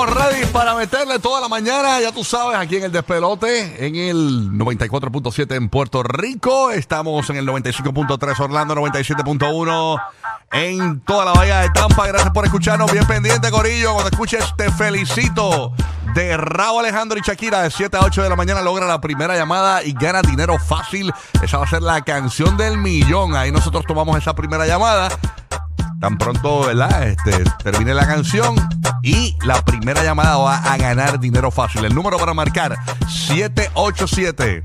estamos ready para meterle toda la mañana, ya tú sabes, aquí en el despelote, en el 94.7 en Puerto Rico. Estamos en el 95.3 Orlando, 97.1 en toda la bahía de Tampa. Gracias por escucharnos. Bien pendiente, Corillo. Cuando escuches, te felicito. De Raúl Alejandro y Shakira, de 7 a 8 de la mañana, logra la primera llamada y gana dinero fácil. Esa va a ser la canción del millón. Ahí nosotros tomamos esa primera llamada. Tan pronto, ¿verdad? Este, termine la canción y la primera llamada va a ganar dinero fácil. El número para marcar 787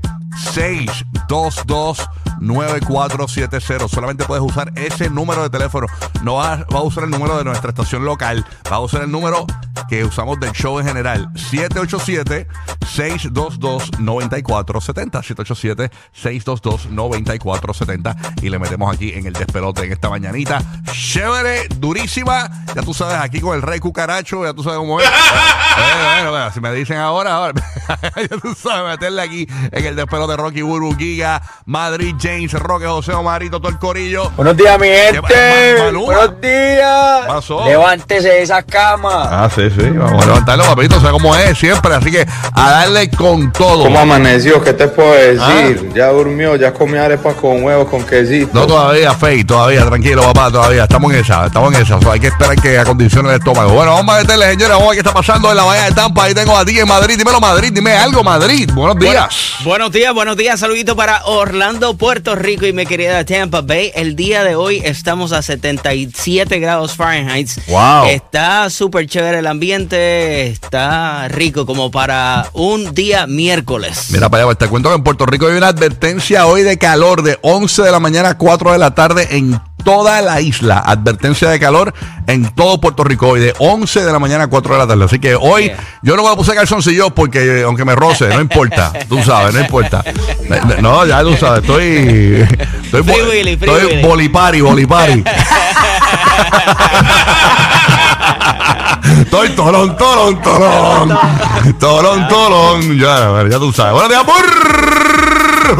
622 9470. Solamente puedes usar ese número de teléfono. No vas va a usar el número de nuestra estación local. Va a usar el número que usamos del show en general. 787-622-9470. 787-622-9470. Y le metemos aquí en el despelote en esta mañanita. Chévere, durísima. Ya tú sabes, aquí con el rey cucaracho. Ya tú sabes cómo es. bueno, bueno, bueno, si me dicen ahora, ahora ya tú sabes, meterle aquí en el despelote de Rocky Burbu, Giga, Madrid, James, Roque, José Omarito, todo el corillo. Buenos días, mi ¿Qué gente. Buenos días. ¿Qué pasó? Levántese de esa cama. Ah, sí, sí. Vamos a levantarlo, papito. O sea, como es siempre. Así que a darle con todo. ¿Cómo amaneció? ¿Qué te puedo decir? Ah. Ya durmió, ya comió arepas con huevos, con quesito. No todavía, Fey, todavía, tranquilo, papá, todavía. Estamos en esa, estamos en esa. O sea, hay que esperar que acondicione el estómago. Bueno, vamos a meterle, señores. Vamos a ver qué está pasando en la Bahía de Tampa. Ahí tengo a ti en Madrid. Dímelo, Madrid. Dime algo, Madrid. Buenos días. Buenos días, buenos días. Saludito para Orlando, Puerto Rico y mi querida Tampa Bay. El día de hoy estamos a 77 grados Fahrenheit. Wow. Está súper chévere el ambiente. Está rico como para un día miércoles. Mira para allá, pues, te cuento que en Puerto Rico hay una advertencia hoy de calor de 11 de la mañana a 4 de la tarde en toda la isla. Advertencia de calor en todo Puerto Rico hoy de 11 de la mañana a 4 de la tarde. Así que hoy Yeah. yo no me puse calzoncillos porque eh, aunque me roce, no importa. Tú sabes, no importa. No, ya tú sabes, estoy... Estoy, Free Willy, free estoy Willy. bolipari, bolipari. Estoy tolón, tolón, tolón. Tolón, tolón. Ya, ya tú sabes. Buenos días, burro.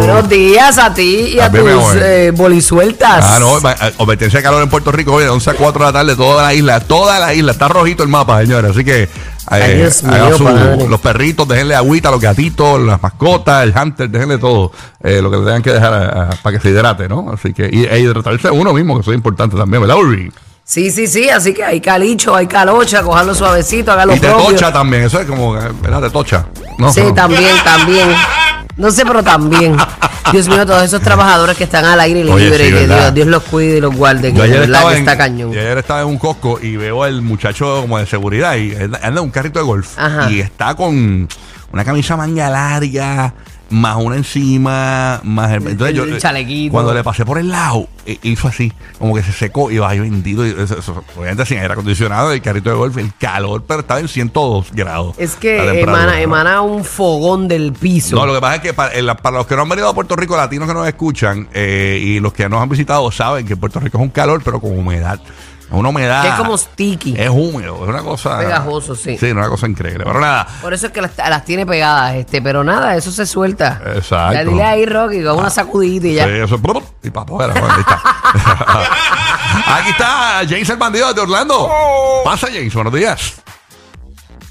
Buenos días a ti y a tus eh, bolisueltas. Ah, no, va- eh, de calor en Puerto Rico hoy de 11 a 4 de la tarde, toda la isla, toda la isla. Está rojito el mapa, señores. Así que. Mío, su- los perritos, déjenle agüita los gatitos, las mascotas, el hunter, déjenle todo eh, lo que le tengan que dejar a- a- para que se hidrate, ¿no? Así que, y, e hidratarse uno mismo, que eso es importante también, ¿verdad, Uri? Sí, sí, sí, así que hay calicho, hay calocha, cojanlo suavecito, haga lo Y te propio. tocha también, eso es como, ¿verdad? Te tocha. No, Sí, no. también, también. No sé, pero también. Dios mío, todos esos trabajadores que están al aire Oye, libre, sí, que. Dios, Dios los cuide y los guarde, que Yo ayer, verdad estaba que en, está cañón. yo ayer estaba en un cosco y veo al muchacho como de seguridad y anda en un carrito de golf Ajá. y está con una camisa manga larga, más una encima, más el, entonces yo, el eh, chalequito. Cuando le pasé por el lado, eh, hizo así, como que se secó y bajó bendito. Y eso, eso, obviamente sin aire acondicionado, el carrito de golf, el calor, pero estaba en 102 grados. Es que emana, emana un fogón del piso. No, lo que pasa es que para, para los que no han venido a Puerto Rico, latinos que nos escuchan eh, y los que nos han visitado saben que Puerto Rico es un calor, pero con humedad. Es una humedad. Que es como sticky. Es húmedo, es una cosa. Pegajoso, sí. Sí, una cosa increíble. Pero nada. Por eso es que las, las tiene pegadas, este, pero nada, eso se suelta. Exacto. Ya dile ahí, Rocky, con una sacudita y ya. Sí, eso, y para afuera, ahí está. Aquí está James el bandido de Orlando. Pasa, James, buenos días.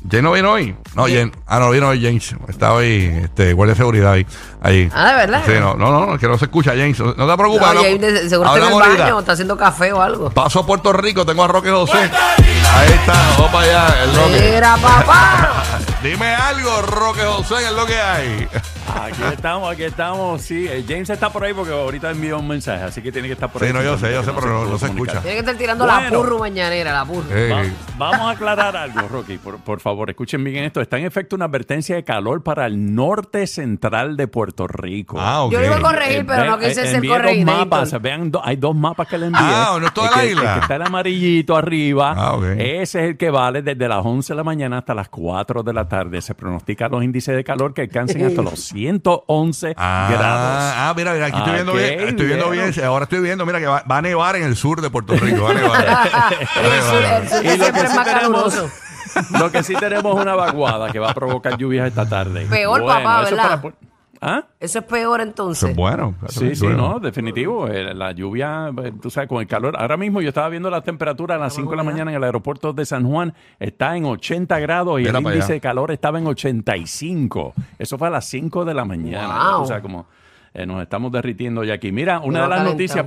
James no vino hoy. No, James. Ah, no vino hoy James. Está hoy, este, guardia de seguridad ahí. ahí. Ah, ¿de verdad? Sí, no, no, no, que no se escucha, James. No te preocupes. No, habla- James de- seguro está en el hablamos ahorita. baño, está haciendo café o algo. Paso a Puerto Rico, tengo a Roque José. Ahí está, vamos para allá, el Roque. Mira, papá. Dime algo, Roque José, que es lo que hay. Aquí estamos, aquí estamos. Sí, eh, James está por ahí porque ahorita envió un mensaje, así que tiene que estar por Sí, ahí. no, yo sé, yo sé, pero no- se escucha. Tiene que estar tirando la Bueno. purru mañanera, la purru. Eh, Va- vamos a aclarar algo, Rocky, por, por favor, escuchen bien esto. Está en efecto una advertencia de calor para el norte central de Puerto Rico. Ah, ok. Yo lo iba a corregir, pero no quise eh, ser envié dos corregidor. mapas, vean, do- hay dos mapas que le envié. Ah, no es toda El la que- isla. el que está el amarillito arriba. Ah, ok. Ese es el que vale desde las 11 de la mañana hasta las 4 de la tarde. Se pronostica los índices de calor que alcancen hasta los 111 Ah, grados. ah, mira, mira, aquí estoy viendo Ok, bien, estoy viendo bueno. bien, ahora estoy viendo, mira que va, va a nevar en el sur de Puerto Rico, va a nevar. Va a Y lo que es sí tenemos, lo que sí tenemos es una vaguada que va a provocar lluvias esta tarde. Peor, papá, eso ¿verdad? ¿Ah? Eso es peor entonces. es bueno. Sí, sí, no, definitivo. Eh, La lluvia, eh, tú sabes, con el calor. Ahora mismo yo estaba viendo la temperatura a las 5 de la mañana en el aeropuerto de San Juan. Está en 80 grados y el índice allá. de calor estaba en 85. Eso fue a las 5 de la mañana. Wow. O sea, como eh, nos estamos derritiendo ya aquí. Mira, una de las calentado. noticias...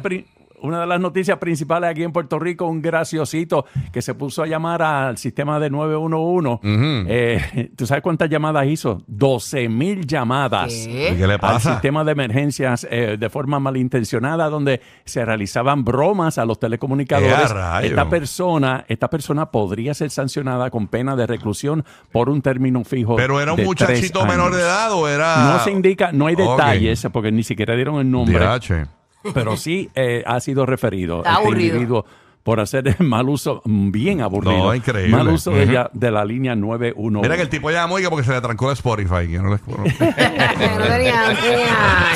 Una de las noticias principales aquí en Puerto Rico, un graciosito que se puso a llamar al sistema de 911. Eh, ¿Tú sabes cuántas llamadas hizo? 12 mil llamadas ¿Qué? ¿Y qué le al pasa? sistema de emergencias eh, de forma malintencionada donde se realizaban bromas a los ¡Eh, telecomunicadores. esta persona, esta persona podría ser sancionada con pena de reclusión por un término fijo. Pero era un de muchachito menor de edad o era. No se indica, no hay detalles porque ni siquiera dieron el nombre, DH. Pero sí eh, ha sido referido Está este aburrido. individuo por hacer mal uso, bien aburrido, No, increíble. mal uso de, ya- de la línea 911. Mira que el tipo llamó y que porque se le trancó el Spotify. Que no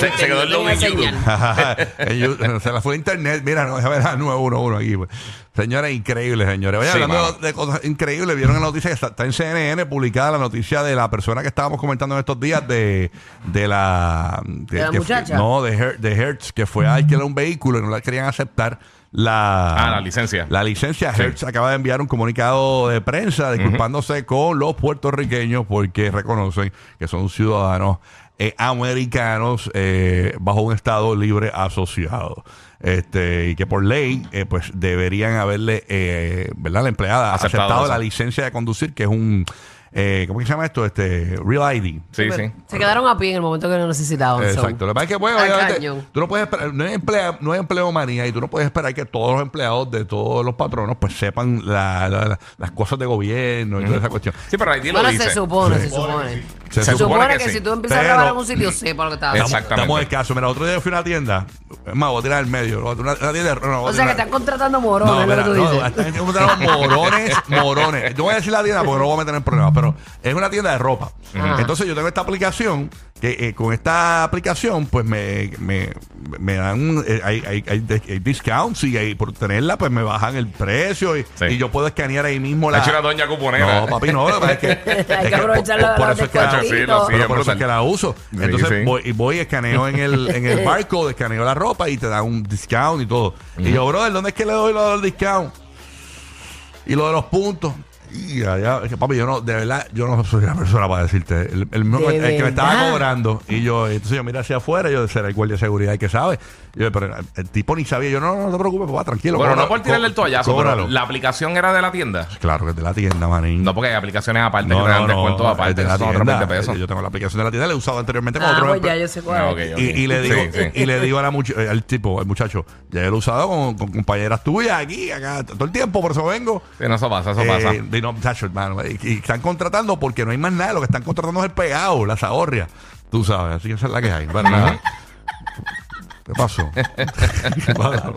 Se- se quedó el logo en YouTube. se la fue a internet. Mira, no, déjame ver a 911 aquí. pues. Señores, increíble, señores. Oye, Sí, hablando mano. de cosas increíbles, vieron la noticia que está, está en CNN publicada la noticia de la persona que estábamos comentando en estos días de, de la. ¿De la fue- muchacha? no, de, Her- de Hertz, que fue a alquilar un vehículo y no la querían aceptar. La, Ah, la licencia. La licencia. Hertz acaba de enviar un comunicado de prensa disculpándose con los puertorriqueños porque reconocen que son ciudadanos eh, americanos eh, bajo un estado libre asociado. Este, y que por ley, eh, pues deberían haberle, eh, ¿verdad? La empleada Aceptado aceptado, la licencia de conducir, que es un, eh, ¿cómo que se llama esto? Este, Real ID. Sí, sí. Se quedaron a pie en el momento que lo necesitaban. so. Exacto. Lo que pasa es que, bueno, Está obviamente, cañón. tú no puedes esperar, no hay, emplea, no hay empleomanía y tú no puedes esperar que todos los empleados de todos los patronos pues sepan la- la- la- las cosas de gobierno y toda esa cuestión. Sí, pero ahí lo Bueno, dice. se supone, se supone. Se Se, supone supone que que, sí. si tú empiezas Pero- a trabajar en un sitio, sepa lo que estás haciendo. Exactamente. Damos el caso. Mira, otro día fui a una tienda. Es más, voy a tirar el medio. Una, una tienda. No, no, voy O sea, que tirar- están contratando morones, No, es lo que mira, tú no, dices. están encontrando morones, morones. Yo voy a decir la tienda porque no voy a meter en problemas, pero es una tienda de ropa. Entonces yo tengo esta aplicación que eh, con esta aplicación pues me, me, me dan eh, hay, hay, hay, de- hay discounts y por tenerla pues me bajan el precio y, Sí. y yo puedo escanear ahí mismo la... La chula doña cuponera. No, papi, no. es que, es Hay que que aprovechar por, la- por los eso es que la. Sí, lo- sí, pero por eso es que la uso. Sí, Entonces sí. voy, y voy y escaneo en el, en el barcode, escaneo la ropa y te dan un discount y todo. Y yo, brother, ¿dónde es que le doy lo del discount? Y lo de los puntos. Y allá, es que, papi, yo no, de verdad, yo no soy la persona para decirte. El, el, mismo- ¿De el que me estaba cobrando. Y yo, entonces yo mira hacia afuera, yo será el guardia de seguridad que sabe. Yo, pero el, el tipo ni sabía. Yo, no, no, no te preocupes, papá, tranquilo. Bueno, no por tirarle el toallazo, cóbralo. pero la aplicación era de la tienda. Claro que es de la tienda, manín. No, porque hay aplicaciones aparte que te dan descuentos es aparte. de la Son otros tienda. 20 pesos. Yo tengo la aplicación de la tienda, la he usado anteriormente con Ah, otro pues ya yo sé cuál. Ah, es. ok, ok. y, y le digo, Sí, sí. y le digo a la much- eh, al tipo, al muchacho, ya yo lo he usado con, con compañeras tuyas aquí, acá, todo el tiempo, por eso vengo. Sí, no, eso pasa, eso Eh, pasa. y no, muchacho, hermano, y, y están contratando porque no hay más nada, lo que están contratando es el pegado, la zahorria. Tú sabes, así que esa es la que hay. Nada. ¿Qué pasó? ¿Qué pasó?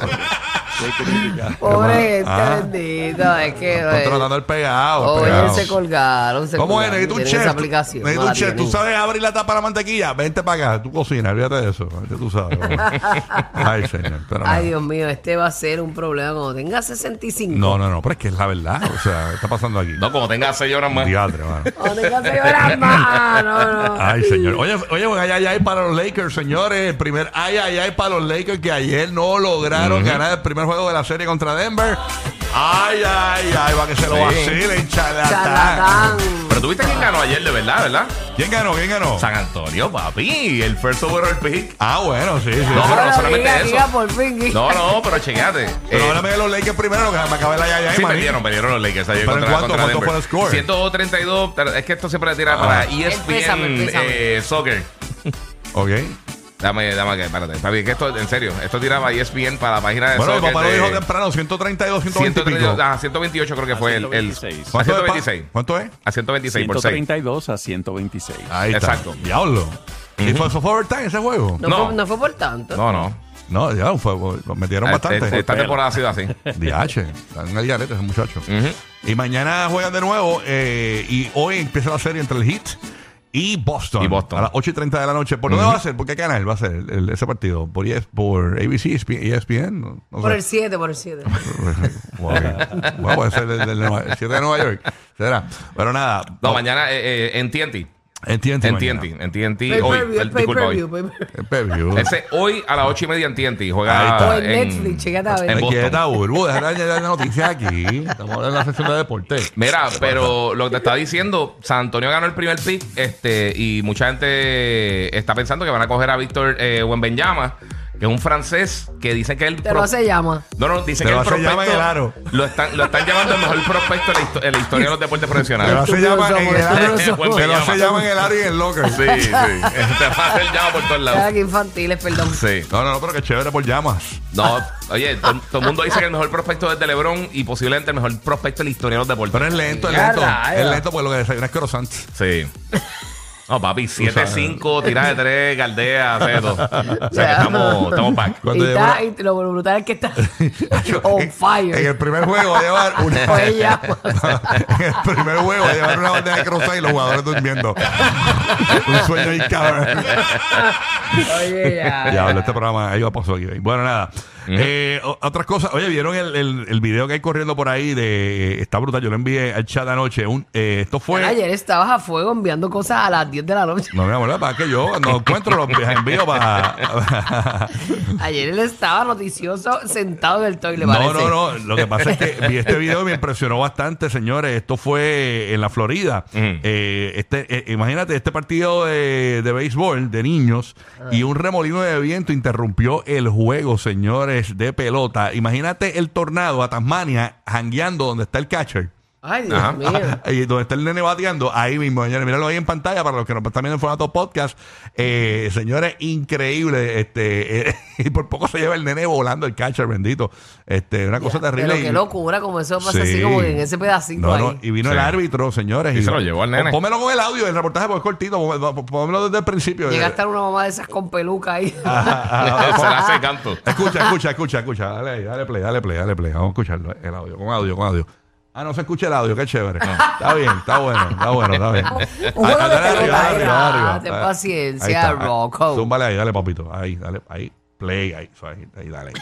Pobre gente, Ah. bendito. Es que. Están eh, tratando el pegado. el Oye, pegado. se colgaron. Se ¿Cómo es? colgaron. Necesito un Tienen chef. Esa aplicación. Necesito no un la chef. Tú tienen. sabes abrir la tapa de la mantequilla. Vente para acá. Tú cocinas. Olvídate de eso. Vente, Tú sabes. Ay, señor. Pero nada. Ay, Dios mío, este va a ser un problema cuando tenga 65. No, no, no. Pero es que es la verdad. O sea, ¿qué está pasando aquí? No, como tenga 6 horas más. Diadre, mano. Cuando tenga seis horas más. No, no. Ay, señor. Oye, oye, un ay, ay, ay para los Lakers, señores. El primer ay, ay, ay para los Lakers que ayer no lograron ganar el primer juego de la serie contra Denver. Ay, ay, ay, va que se lo Sí. vacilen, charlatán. Charlatán. Pero tuviste quién ganó ayer, de verdad, ¿verdad? ¿Quién ganó? ¿Quién ganó? San Antonio, papi. El first overall pick. Ah, bueno, sí, sí. No, pero no solamente diga, eso. diga por fin. No, no, pero chequeate. Pero Eh, háblame de los Lakers primero, que me acabé la ay, ay, ay, Sí, maní. perdieron, perdieron los Lakers ayer ¿Pero en contra, cuánto? contra ¿Cuánto Denver. fue el score? 132, pero es que esto siempre le tira para E ESPN Pésame, pésame. eh, Soccer. Ok. Dame, dame que, espérate. Está bien, que esto, en serio, esto tiraba ESPN para la página de Bueno, mi Soccer. papá lo de dijo temprano, 132, 120 y 132, pico. ah, 128 creo que fue el, el 126. a ¿Cuánto es, pa? 126. ¿Cuánto es? A 126 por 6. 132 a 126. Ahí está. Exacto. Diablo. ¿Y fue, eso fue overtime ese juego? No, No. Fue, no fue por tanto. No, no. No, ya fue, lo metieron Ah, bastante. este- Esta temporada ha sido así. DH, están en el garete ese muchacho. Ujú. Y mañana juegan de nuevo eh, y hoy empieza la serie entre el Heat y Boston. Y Boston. A las 8 y 30 de la noche. ¿Por dónde va a ser? ¿Por qué canal va a ser el- el- ese partido? ¿Por, ES por ABC, ESPN? No, no Por sé. el 7, por el 7. Wow. Del, del Nueva- el 7 de Nueva York. Será. Pero nada. No, mañana eh, eh, en TNT. En TNT. En. TNT. En TNT. Pay Hoy. per disculpa. El pay-per-view. Ese hoy a las 8 y media en TNT. Ahí Juega está. O en Netflix, chécate a ver. en Boston. quieta, Burbu, deja de la noticia aquí. Estamos hablando de la sección de deporte. Mira, pero lo que te estaba diciendo, San Antonio ganó el primer pick este, y mucha gente está pensando que van a coger a Víctor eh, Wembanyama, que es un francés que dicen que él... Pero no se llama. No, no, Pero que el se llama en el aro. Lo están, lo están llamando el mejor prospecto en la, histo- en la historia de los deportes Pero profesionales. se llama en el. Pero se llama en el área y en el locker. Sí, sí. Te va a hacer llama por todos lados. que infantiles, perdón. Sí. No, no, no, pero que chévere por llamas. No, oye, to- todo el mundo dice que el mejor prospecto es de LeBron y posiblemente el mejor prospecto en la historia de los deportes. Pero es lento, es lento. Es lento porque lo que desayuna es croissant. Sí. No, papi, 7-5, tiras de 3, galdea, todo. O sea, que Ya. estamos, estamos back. Cuando y, está, y lo brutal es que está on fire. En el primer juego va a llevar una. Ella. en el primer juego va a llevar una bandeja de croissant y los jugadores durmiendo. Un sueño ahí, cabrón. Oye, ya. Diablo, este programa ahí va pasó aquí. Bueno, nada. Eh, o- otras cosas. Oye, ¿vieron el, el, el video que hay corriendo por ahí? de Está brutal. Yo lo envié al chat anoche. Un, eh, esto fue. Ayer estabas a fuego enviando cosas a las 10 de la noche. No, mi amor, para que yo cuando encuentro los envío para. Ayer él estaba noticioso sentado en el toile, No, parece. no, no. Lo que pasa es que vi este video y me impresionó bastante, señores. Esto fue en la Florida. Eh, este, eh, imagínate, este partido de, de béisbol de niños y un remolino de viento interrumpió el juego, señores, de pelota. Imagínate el tornado a Tasmania jangueando donde está el catcher. Ay, Dios Ajá. mío. Y donde está el nene bateando, ahí mismo, señores, míralo ahí en pantalla para los que nos están viendo en formato podcast. Eh, señores, increíble. Este, eh, y por poco se lleva el nene volando el catcher, bendito. Este, una cosa terrible. Pero qué locura, como eso pasa Sí. así como que en ese pedacito No, ahí. no, y vino Sí. el árbitro, señores. Y se lo llevó al nene. Pómelo con el audio, el reportaje porque es cortito. pó- Pómelo desde el principio. Llega a Eh, estar una mamá de esas con peluca ahí. ah, Se la hace canto. Escucha, escucha, escucha, escucha. Dale, dale play, dale play, dale play. Vamos a escucharlo, el audio, con audio, con audio. Ah, no se escucha el audio, qué chévere. Está bien, está bueno, está bueno, está bien. Un juego de dale arriba, pelota, arriba, ten paciencia. Rocco. Zúmbale ahí, dale, papito. Ahí, dale, ahí. Play, ahí, ahí, dale.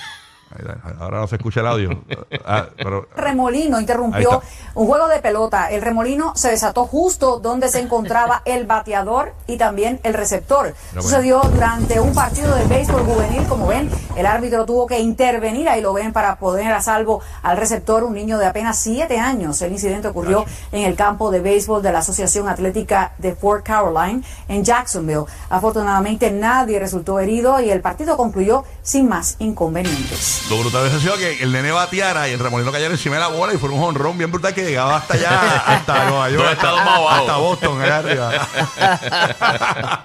Ahora no se escucha el audio. Ah, pero, remolino interrumpió un juego de pelota. El remolino se desató justo donde se encontraba el bateador y también el receptor. No, Sucedió durante un partido de béisbol juvenil. Como ven, el árbitro tuvo que intervenir. Ahí lo ven para poner a salvo al receptor, un niño de apenas siete años. El incidente ocurrió en el campo de béisbol de la Asociación Atlética de Fort Caroline en Jacksonville. Afortunadamente nadie resultó herido y el partido concluyó sin más inconvenientes. Lo brutal hubiese sido que el nene bateara y el remolino cayera encima de la bola y fuera un honrón bien brutal que llegaba hasta allá, hasta Nueva York, hasta, Boston, allá arriba.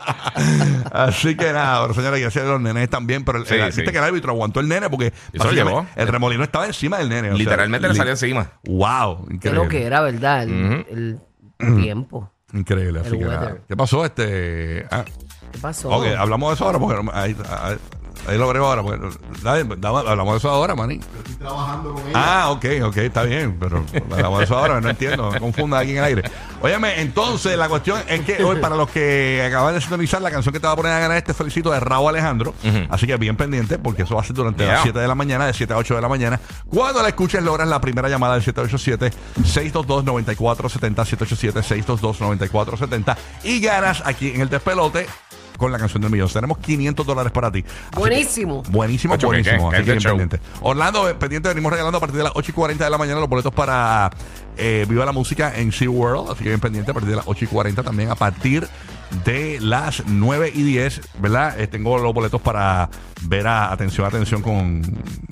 Así que nada, pero señores, gracias a los nenes también, pero el, Sí, el- sí. viste que el árbitro aguantó el nene porque llevó. el remolino estaba encima del nene. o sea, Literalmente le li- salió encima. Wow, increíble. lo que era, ¿verdad? El, el tiempo. Increíble, así El que nada. ¿Qué pasó este? Ah, ¿Qué pasó? ok, hablamos de eso ahora porque ahí, ahí, ahí lo ahora. Porque, dale, dame- hablamos de eso ahora, maní. Ah, ok, ok, está bien, pero hablamos de eso ahora, no entiendo, no me confunda aquí en el aire. Óyeme, entonces la cuestión es que hoy, para los que acaban de sintonizar, la canción que te va a poner a ganar este felicito de Raúl Alejandro, así que bien pendiente, porque eso va a ser durante Yeah. las 7 de la mañana, de 7 a 8 de la mañana. Cuando la escuches, logras la primera llamada del 787-622-9470, 787-622-9470, y ganas aquí en el despelote. Con la canción del millón. Tenemos 500 dólares para ti. Así que- Buenísimo. Buenísimo, Ocho, ¿qué, buenísimo. Así que ¿Qué bien show? pendiente. Orlando, eh, pendiente, venimos regalando a partir de las 8 y 40 de la mañana los boletos para eh, Viva la Música en SeaWorld. Así que bien pendiente a partir de las 8 y 40 también a partir de las 9 y 10, ¿verdad? Eh, tengo los boletos para ver a, atención, atención con,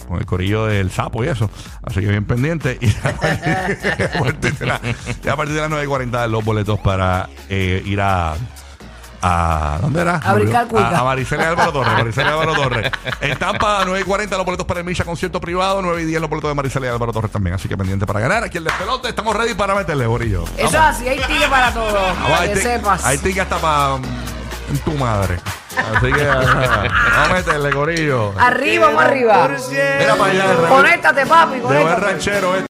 con el corillo del sapo y eso. Así que bien pendiente. Y a partir de, la- a partir de las 9 y 40 los boletos para eh, ir a... A, ¿Dónde era? A brincar cuica. A, a Maricela Álvaro Torres. Maricela Álvaro Torres. En Tampa, 9 y 40 los boletos para el Misha concierto privado. 9 y 10 los boletos de Maricela y Álvaro Torres también. Así que pendiente para ganar. Aquí el despelote. Estamos ready para meterle, Borillo. Eso es así, hay tigre para todo. Vamos, para hay que tic- sepas. Hay tic hasta para tu madre. Así que vamos a meterle, Gorillo. Arriba, vamos arriba. Mira para allá. Conéctate, papi, Llegó el conéctate. ranchero este.